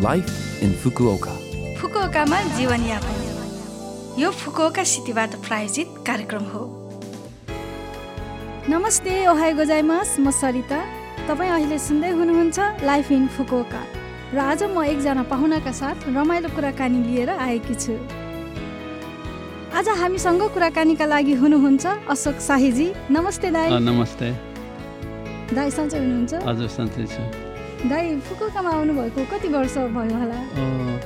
Life in Fukuoka फुकुओकामा जीवनयापन यो Fukuoka सिटीबाट प्रायोजित कार्यक्रम हो नमस्ते ओहाई गोजाइमास म सरिता तपाईँ अहिले सुन्दै हुनुहुन्छ लाइफ इन फुकुओका र आज म एकजना पाहुनाका साथ रमाइलो कुराकानी लिएर आएकी छु आज हामीसँग कुराकानीका लागि हुनुहुन्छ अशोक शाहीजी नमस्ते दाई नमस्ते दाई सन्चै हुनुहुन्छ हजुर सन्चै छु दाई फुकुकामा आउनुभएको कति वर्ष भयो होला?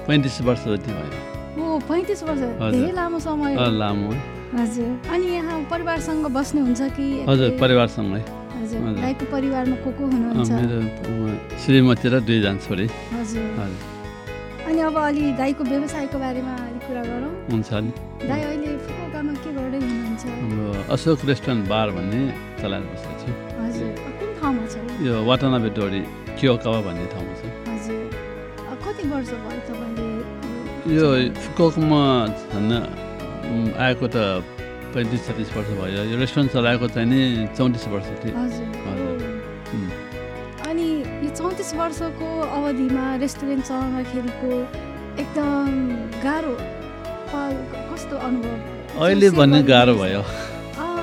पैँतिस वर्ष जति भयो। ओ पैँतिस वर्ष। धेरै लामो समय लामो हजुर। अनि यहाँ परिवारसँग बस्नुहुन्छ कि हजुर? परिवारसँगै। हजुर। दाईको परिवारमा को को हुनुहुन्छ? श्रीमती र दुईजना छोरी। हजुर। अनि अब अलि दाईको व्यवसायको बारेमा अलिक कुरा गरौँ। हुन्छ नि दाई अहिले फुकुकामा के गर्दै हुनुहुन्छ? अशोक रेस्टुरेन्ट बार भन्ने चलाएर बसेको छु। हजुर कुन ठाउँमा छ? यो? वाटानाबे डोरी क्योकावा भन्ने ठाउँमा छ हजुर कति वर्ष भयो तपाईँले यो फुकोकमा झन् आएको त पैँतिस छत्तिस वर्ष भयो यो रेस्टुरेन्ट चलाएको चाहिँ नि चौतिस वर्ष थियो अनि यो चौतिस वर्षको अवधिमा रेस्टुरेन्ट चलाउँदाखेरिको एकदम गाह्रो कस्तो अनुभव अहिले भन्ने गाह्रो? भयो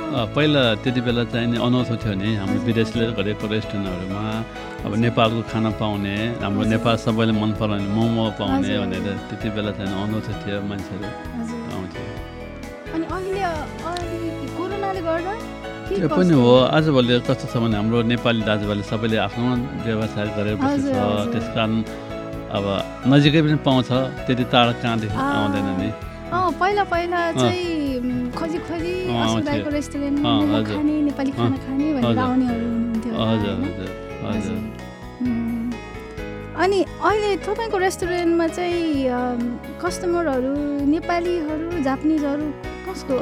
पहिला त्यति बेला चाहिँ नि अनौठो थियो नि हाम्रो। विदेशले गरेको रेस्टुरेन्टहरूमा अब नेपालको खाना पाउने हाम्रो। नेपाल सबैले मन पराउने मोमो पाउने भनेर। त्यति बेला चाहिँ अनौठो थियो मान्छेहरू आउँथ्यो त्यो पनि? हो आजभोलि कस्तो छ भने हाम्रो नेपाली दाजुभाइले सबैले आफ्नो व्यवसाय गरेर बसेको छ। त्यस कारण अब नजिकै पनि पाउँछ त्यति टाढा कहाँदेखि। आउँदैन नि अँ पहिला पहिला चाहिँ खोजी खोजी आउँथ्यो। रेस्टुरेन्टमा मोमो। खाने नेपाली खाना खाने भनेर। आउनेहरू हुनुहुन्थ्यो अनि अहिले तपाईँको रेस्टुरेन्टमा चाहिँ कस्टमरहरू नेपालीहरू जापानिजहरू कसको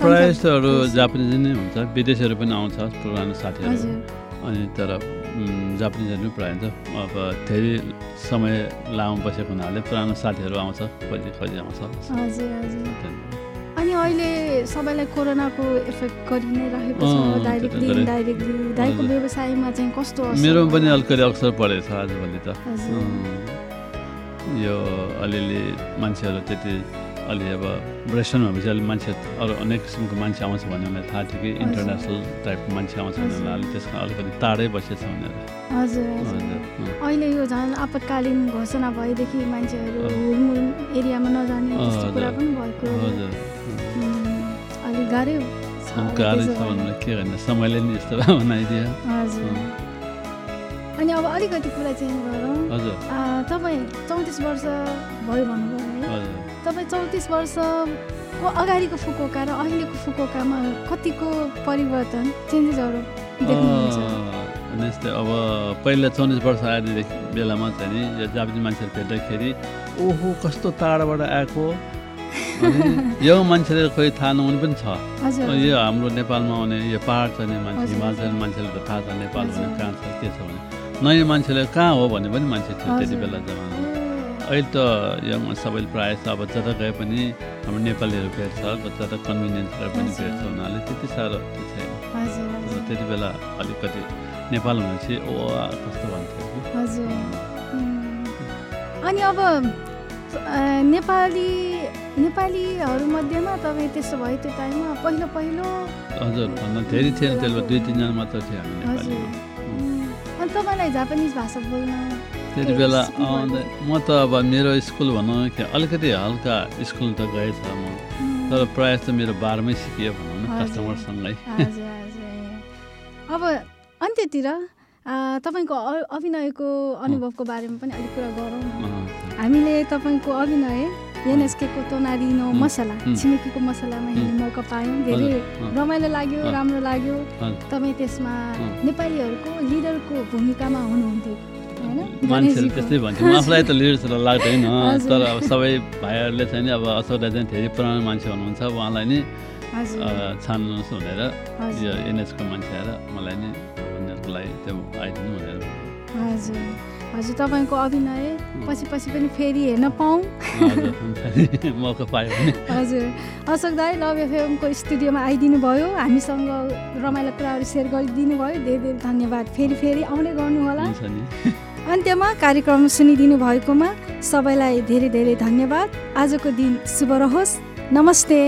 प्रायः जस्तोहरू? जापानिज नै हुन्छ विदेशीहरू पनि आउँछ पुरानो साथीहरू अनि तर जापानिजहरू पनि प्रायः हुन्छ अब धेरै समय लामो बसेको हुनाले पुरानो साथीहरू आउँछ खोजी खोजी आउँछ। अनि अहिले सबैलाई कोरोनाको इफेक्ट गरि नै रहेको छ। दाइको। व्यवसायमा चाहिँ कस्तो मेरोमा पनि? अलिकति अवसर परेको छ आजभोलि त। यो अलिअलि मान्छेहरू त्यति अलि अब रेस्टुरेन्ट भएपछि अलि मान्छे अरू अनेक किसिमको मान्छे आउँछ भन्ने मलाई थाहा थियो कि इन्टरनेसनल टाइपको मान्छे आउँछ। भनेर अलिक त्यसमा अलिकति टाढै बसेछ भनेर हजुर। अहिले यो झन् आपतकालीन घोषणा भएदेखि मान्छेहरू। हुलमुल एरियामा नजाने कुरा। पनि भएको। अलिक गाह्रै गाह्रै छ के गर्ने? समयले नि यस्तो बनाइदियो। हजुर। अनि अब अलिकति कुरा चेन्ज गरौँ। तपाईँ चौतिस वर्ष भयो भन्नुभयो तपाईँ चौतिस वर्षको अगाडिको फुकोका र अहिलेको फुकोकामा कतिको परिवर्तन चेन्जेसहरू यस्तै अब पहिला चौबिस वर्ष आएदेखि बेलामा चाहिँ नि यो जापानिज मान्छेहरू भेट्दाखेरि ओहो कस्तो टाढाबाट आएको यो मान्छेले खोइ थाहा नहुने पनि छ यो हाम्रो नेपालमा आउने यो पाहाड छ नि मान्छे। हिमाल मान्छेले त थाहा छ नेपाल भने। कहाँ छ के छ भने नयाँ मान्छेले कहाँ हो भन्ने पनि मान्छे थियो त्यति। बेला जमानामा अहिले त यङ सबैले प्रायः जस्तो अब जता गए पनि हाम्रो नेपालीहरू भेट्छ जता कन्भिनियन्सहरू पनि। भेट्छ हुनाले त्यति साह्रो छैन। त्यति बेला अलिकति नेपाल भनेपछि ओ कस्तो भन्थ्यो हजुर। अनि अब नेपाली नेपालीहरू मध्येमा तपाईँ त्यसो भयो त्यो टाइममा? पहिलो पहिलो? हजुर भन्न धेरै थिएन त्यसले दुई तिनजना मात्र थियो हामी उम्, अनि तपाईँलाई जापानिज भाषा बोल्न त्यति बेला। आउँदा म त अब मेरो स्कुल भनौँ कि अलिकति हल्का स्कुल त गएछ म तर प्रायः जस्तो मेरो बारमै सिकियो भनौँ न। कस्टमरसँगै अब अन्त्यतिर तपाईँको अभिनयको अनुभवको बारेमा पनि अलिक कुरा गरौँ न हामीले तपाईँको अभिनय एनएसकेको तोनारिनो उम्, मसला। छिमेकीको मसलामा हेर्ने मौका पायौँ धेरै रमाइलो लाग्यो। राम्रो लाग्यो। तपाईँ त्यसमा। नेपालीहरूको लिडरको भूमिकामा हुनुहुन्थ्यो गणेशजीको। त्यस्तै भन्छ। आफूलाई त लिडर जस्तो लाग्दैन। तर अब सबै भाइहरूले चाहिँ अब अशोक दाइ चाहिँ धेरै पुरानो मान्छे हुनुहुन्छ। उहाँलाई नि छान्नुहोस् भनेर यो एनएसको मान्छे आएर मलाई नि उनीहरूको लागि त्यो आइदिनु भनेर। हजुर। हजुर तपाईँको अभिनय पछि पछि पनि फेरि हेर्न पाऊँ। मौका पायो हजुर। अशोक दाई लभ एफएमको स्टुडियोमा आइदिनु भयो। हामीसँग रमाइलो कुराहरू सेयर गरिदिनु भयो। धेरै धेरै धन्यवाद। फेरि फेरि आउने गर्नुहोला। हुन्छ नि। अन्त्यमा कार्यक्रम सुनिदिनु भएकोमा सबैलाई धेरै धेरै धन्यवाद। आजको दिन शुभ रहोस्। नमस्ते।